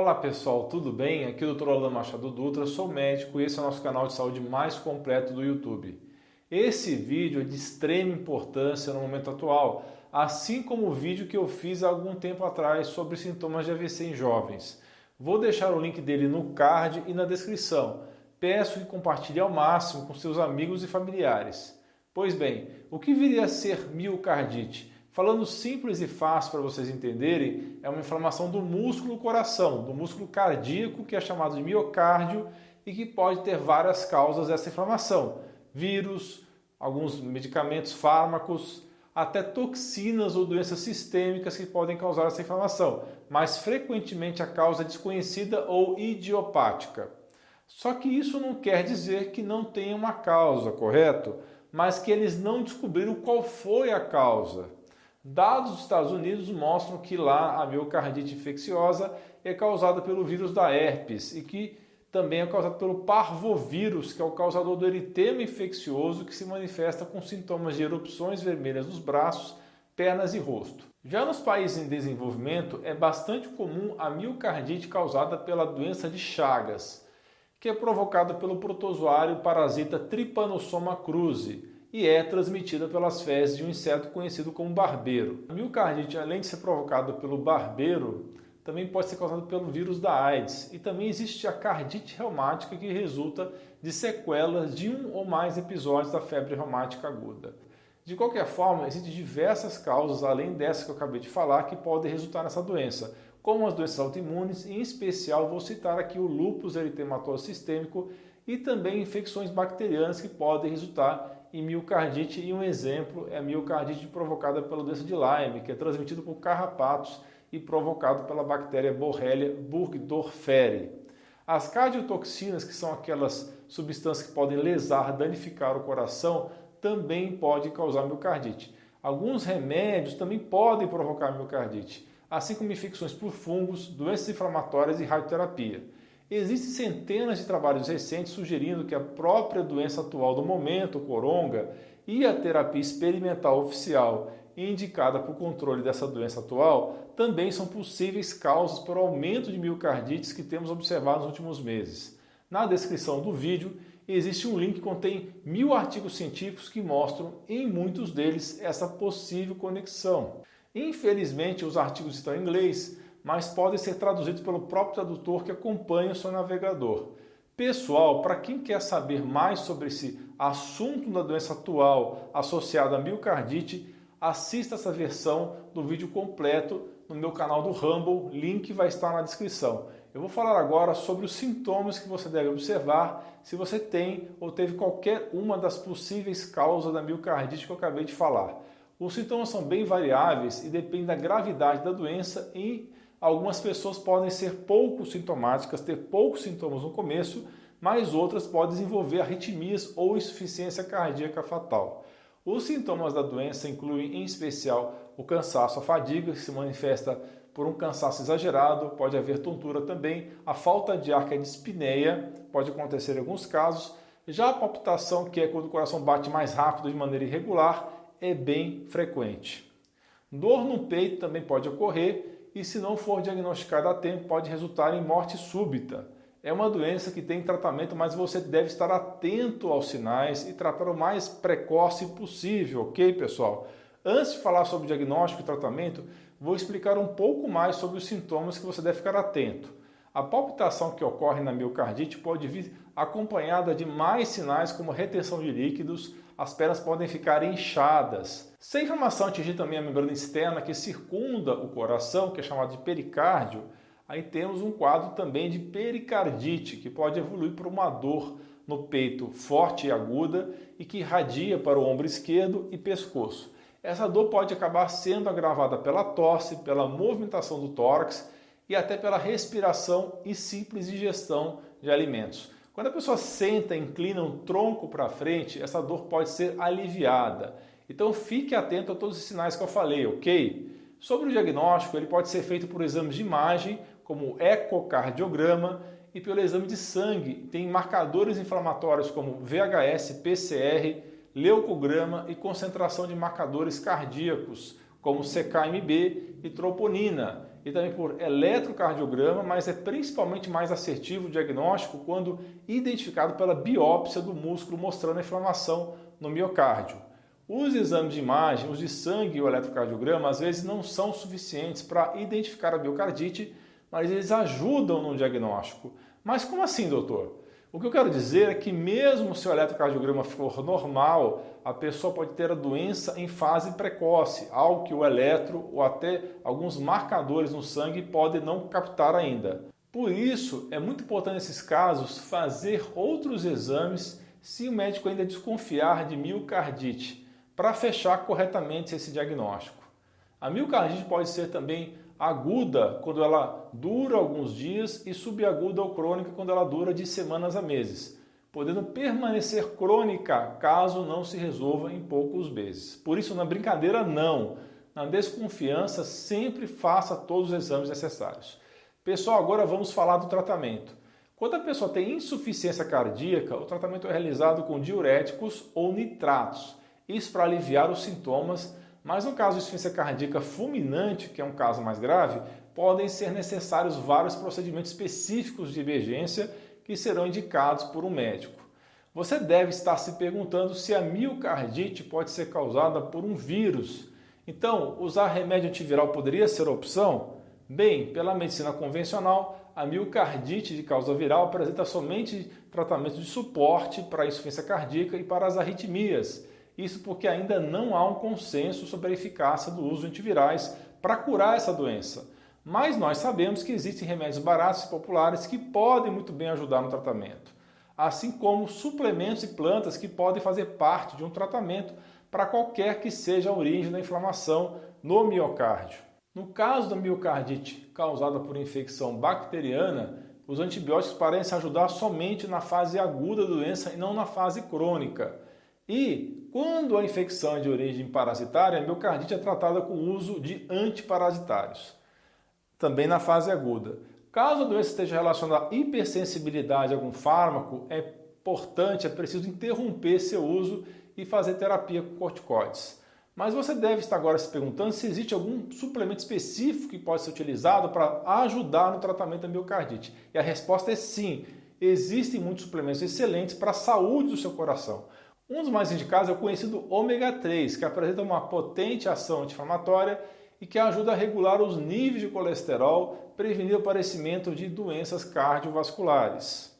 Olá pessoal, tudo bem? Aqui é o Dr. Alan Machado Dutra, sou médico e esse é o nosso canal de saúde mais completo do YouTube. Esse vídeo é de extrema importância no momento atual, assim como o vídeo que eu fiz há algum tempo atrás sobre sintomas de AVC em jovens. Vou deixar o link dele no card e na descrição. Peço que compartilhe ao máximo com seus amigos e familiares. Pois bem, o que viria a ser miocardite? Falando simples e fácil para vocês entenderem, é uma inflamação do músculo coração, do músculo cardíaco, que é chamado de miocárdio e que pode ter várias causas dessa inflamação: vírus, alguns medicamentos, fármacos, até toxinas ou doenças sistêmicas que podem causar essa inflamação, mas frequentemente a causa é desconhecida ou idiopática. Só que isso não quer dizer que não tenha uma causa, correto? Mas que eles não descobriram qual foi a causa. Dados dos Estados Unidos mostram que lá a miocardite infecciosa é causada pelo vírus da herpes e que também é causada pelo parvovírus, que é o causador do eritema infeccioso que se manifesta com sintomas de erupções vermelhas nos braços, pernas e rosto. Já nos países em desenvolvimento é bastante comum a miocardite causada pela doença de Chagas, que é provocada pelo protozoário parasita Trypanosoma cruzi e é transmitida pelas fezes de um inseto conhecido como barbeiro. A miocardite, além de ser provocada pelo barbeiro, também pode ser causada pelo vírus da AIDS e também existe a cardite reumática que resulta de sequelas de um ou mais episódios da febre reumática aguda. De qualquer forma, existem diversas causas, além dessa que eu acabei de falar, que podem resultar nessa doença, como as doenças autoimunes, em especial vou citar aqui o lúpus eritematoso sistêmico e também infecções bacterianas que podem resultar em miocardite e um exemplo é a miocardite provocada pela doença de Lyme, que é transmitida por carrapatos e provocado pela bactéria Borrelia burgdorferi. As cardiotoxinas, que são aquelas substâncias que podem lesar, danificar o coração, também podem causar miocardite. Alguns remédios também podem provocar miocardite, assim como infecções por fungos, doenças inflamatórias e radioterapia. Existem centenas de trabalhos recentes sugerindo que a própria doença atual do momento, o coronga, e a terapia experimental oficial indicada para o controle dessa doença atual também são possíveis causas para o aumento de miocardites que temos observado nos últimos meses. Na descrição do vídeo existe um link que contém mil artigos científicos que mostram, em muitos deles, essa possível conexão. Infelizmente, os artigos estão em inglês, mas podem ser traduzidos pelo próprio tradutor que acompanha o seu navegador. Pessoal, para quem quer saber mais sobre esse assunto da doença atual associada à miocardite, assista essa versão do vídeo completo no meu canal do Rumble, link vai estar na descrição. Eu vou falar agora sobre os sintomas que você deve observar se você tem ou teve qualquer uma das possíveis causas da miocardite que eu acabei de falar. Os sintomas são bem variáveis e dependem da gravidade da doença e Algumas pessoas podem ser pouco sintomáticas, ter poucos sintomas no começo, mas outras podem desenvolver arritmias ou insuficiência cardíaca fatal. Os sintomas da doença incluem, em especial, o cansaço, a fadiga, que se manifesta por um cansaço exagerado, pode haver tontura também, a falta de ar, que é dispneia, pode acontecer em alguns casos. Já a palpitação, que é quando o coração bate mais rápido de maneira irregular, é bem frequente. Dor no peito também pode ocorrer e, se não for diagnosticada a tempo, pode resultar em morte súbita. É uma doença que tem tratamento, mas você deve estar atento aos sinais e tratar o mais precoce possível, ok, pessoal? Antes de falar sobre diagnóstico e tratamento, vou explicar um pouco mais sobre os sintomas que você deve ficar atento. A palpitação que ocorre na miocardite pode vir acompanhada de mais sinais como retenção de líquidos, as pernas podem ficar inchadas. Se a inflamação atingir também a membrana externa que circunda o coração, que é chamado de pericárdio, aí temos um quadro também de pericardite, que pode evoluir para uma dor no peito forte e aguda e que irradia para o ombro esquerdo e pescoço. Essa dor pode acabar sendo agravada pela tosse, pela movimentação do tórax e até pela respiração e simples ingestão de alimentos. Quando a pessoa senta, inclina um tronco para frente, essa dor pode ser aliviada. Então fique atento a todos os sinais que eu falei, ok? Sobre o diagnóstico, ele pode ser feito por exames de imagem, como ecocardiograma, e pelo exame de sangue. Tem marcadores inflamatórios como VHS, PCR, leucograma e concentração de marcadores cardíacos, como CKMB e troponina. E também por eletrocardiograma, mas é principalmente mais assertivo o diagnóstico quando identificado pela biópsia do músculo mostrando a inflamação no miocárdio. Os exames de imagem, os de sangue e o eletrocardiograma, às vezes não são suficientes para identificar a miocardite, mas eles ajudam no diagnóstico. Mas como assim, doutor? O que eu quero dizer é que mesmo se o eletrocardiograma for normal, a pessoa pode ter a doença em fase precoce, algo que o eletro ou até alguns marcadores no sangue podem não captar ainda. Por isso, é muito importante nesses casos fazer outros exames se o médico ainda desconfiar de miocardite, para fechar corretamente esse diagnóstico. A miocardite pode ser também aguda quando ela dura alguns dias e subaguda ou crônica quando ela dura de semanas a meses, podendo permanecer crônica caso não se resolva em poucos meses. Por isso, na brincadeira, não. Na desconfiança, sempre faça todos os exames necessários. Pessoal, agora vamos falar do tratamento. Quando a pessoa tem insuficiência cardíaca, o tratamento é realizado com diuréticos ou nitratos. Isso para aliviar os sintomas mas no caso de insuficiência cardíaca fulminante, que é um caso mais grave, podem ser necessários vários procedimentos específicos de emergência que serão indicados por um médico. Você deve estar se perguntando se a miocardite pode ser causada por um vírus. Então, usar remédio antiviral poderia ser opção? Bem, pela medicina convencional, a miocardite de causa viral apresenta somente tratamento de suporte para a insuficiência cardíaca e para as arritmias isso porque ainda não há um consenso sobre a eficácia do uso de antivirais para curar essa doença. Mas nós sabemos que existem remédios baratos e populares que podem muito bem ajudar no tratamento, assim como suplementos e plantas que podem fazer parte de um tratamento para qualquer que seja a origem da inflamação no miocárdio. No caso da miocardite causada por infecção bacteriana, os antibióticos parecem ajudar somente na fase aguda da doença e não na fase crônica. E quando a infecção é de origem parasitária, a miocardite é tratada com o uso de antiparasitários, também na fase aguda. Caso a doença esteja relacionada à hipersensibilidade a algum fármaco, é importante, é preciso interromper seu uso e fazer terapia com corticoides. Mas você deve estar agora se perguntando se existe algum suplemento específico que pode ser utilizado para ajudar no tratamento da miocardite. E a resposta é sim. Existem muitos suplementos excelentes para a saúde do seu coração. Um dos mais indicados é o conhecido ômega 3, que apresenta uma potente ação anti-inflamatória e que ajuda a regular os níveis de colesterol, prevenindo o aparecimento de doenças cardiovasculares.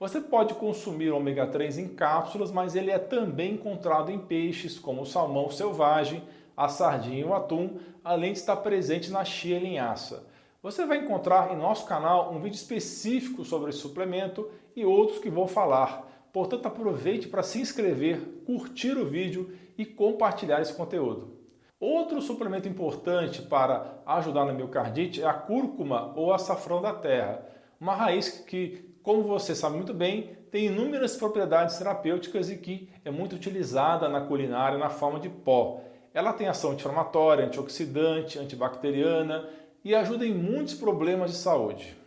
Você pode consumir ômega 3 em cápsulas, mas ele é também encontrado em peixes como o salmão selvagem, a sardinha e o atum, além de estar presente na chia e linhaça. Você vai encontrar em nosso canal um vídeo específico sobre esse suplemento e outros que vou falar. Portanto, aproveite para se inscrever, curtir o vídeo e compartilhar esse conteúdo. Outro suplemento importante para ajudar na miocardite é a cúrcuma ou açafrão da terra, uma raiz que, como você sabe muito bem, tem inúmeras propriedades terapêuticas e que é muito utilizada na culinária na forma de pó. Ela tem ação anti-inflamatória, antioxidante, antibacteriana e ajuda em muitos problemas de saúde.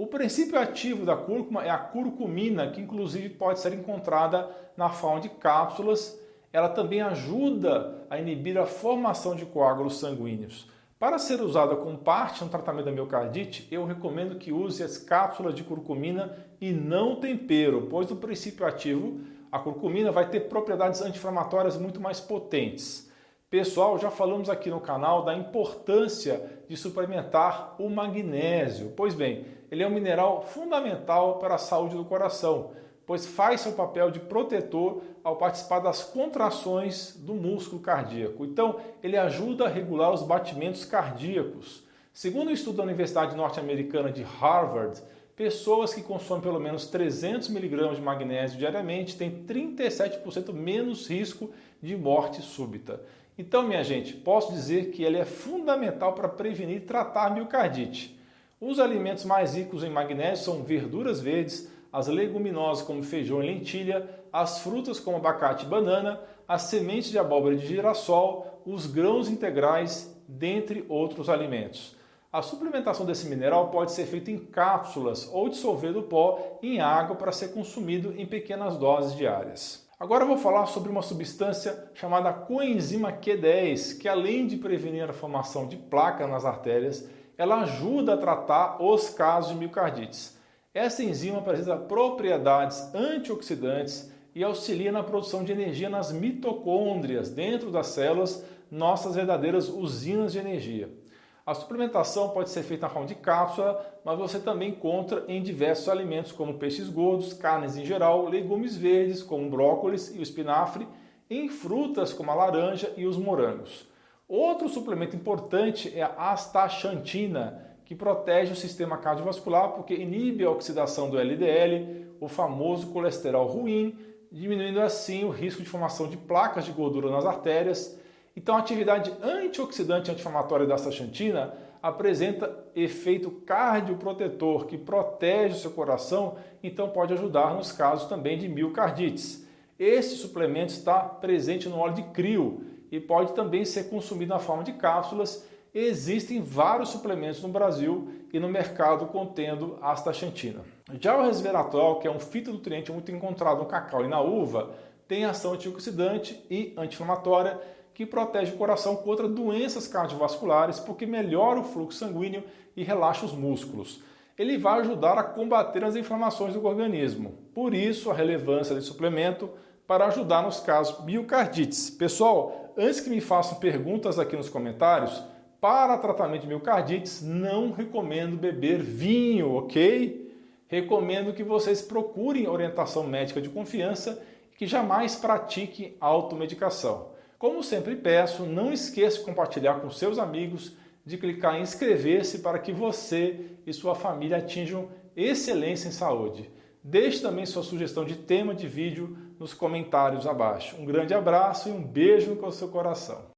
O princípio ativo da cúrcuma é a curcumina, que inclusive pode ser encontrada na forma de cápsulas. Ela também ajuda a inibir a formação de coágulos sanguíneos. Para ser usada como parte no tratamento da miocardite, eu recomendo que use as cápsulas de curcumina e não tempero, pois o princípio ativo, a curcumina, vai ter propriedades anti-inflamatórias muito mais potentes. Pessoal, já falamos aqui no canal da importância de suplementar o magnésio. Pois bem, ele é um mineral fundamental para a saúde do coração, pois faz seu papel de protetor ao participar das contrações do músculo cardíaco. Então, ele ajuda a regular os batimentos cardíacos. Segundo um estudo da Universidade Norte-Americana de Harvard, pessoas que consomem pelo menos 300 mg de magnésio diariamente têm 37% menos risco de morte súbita. Então, minha gente, posso dizer que ele é fundamental para prevenir e tratar miocardite. Os alimentos mais ricos em magnésio são verduras verdes, as leguminosas como feijão e lentilha, as frutas como abacate e banana, as sementes de abóbora de girassol, os grãos integrais, dentre outros alimentos. A suplementação desse mineral pode ser feita em cápsulas ou dissolver o pó em água para ser consumido em pequenas doses diárias. Agora vou falar sobre uma substância chamada coenzima Q10, que além de prevenir a formação de placa nas artérias, ela ajuda a tratar os casos de miocardites. Essa enzima apresenta propriedades antioxidantes e auxilia na produção de energia nas mitocôndrias, dentro das células, nossas verdadeiras usinas de energia. A suplementação pode ser feita na forma de cápsula, mas você também encontra em diversos alimentos como peixes gordos, carnes em geral, legumes verdes como brócolis e o espinafre, em frutas como a laranja e os morangos. Outro suplemento importante é a astaxantina, que protege o sistema cardiovascular porque inibe a oxidação do LDL, o famoso colesterol ruim, diminuindo assim o risco de formação de placas de gordura nas artérias. Então, a atividade antioxidante anti-inflamatória da astaxantina apresenta efeito cardioprotetor que protege o seu coração, então pode ajudar nos casos também de miocardites. Esse suplemento está presente no óleo de crio e pode também ser consumido na forma de cápsulas. Existem vários suplementos no Brasil e no mercado contendo astaxantina. Já o resveratrol, que é um fitonutriente muito encontrado no cacau e na uva, tem ação antioxidante e anti-inflamatória que protege o coração contra doenças cardiovasculares porque melhora o fluxo sanguíneo e relaxa os músculos. Ele vai ajudar a combater as inflamações do organismo. Por isso, a relevância desse suplemento para ajudar nos casos miocardites. Pessoal, antes que me façam perguntas aqui nos comentários, para tratamento de miocardites, não recomendo beber vinho, ok? Recomendo que vocês procurem orientação médica de confiança e que jamais pratiquem automedicação. Como sempre peço, não esqueça de compartilhar com seus amigos, de clicar em inscrever-se para que você e sua família atinjam excelência em saúde. Deixe também sua sugestão de tema de vídeo nos comentários abaixo. Um grande abraço e um beijo no seu coração.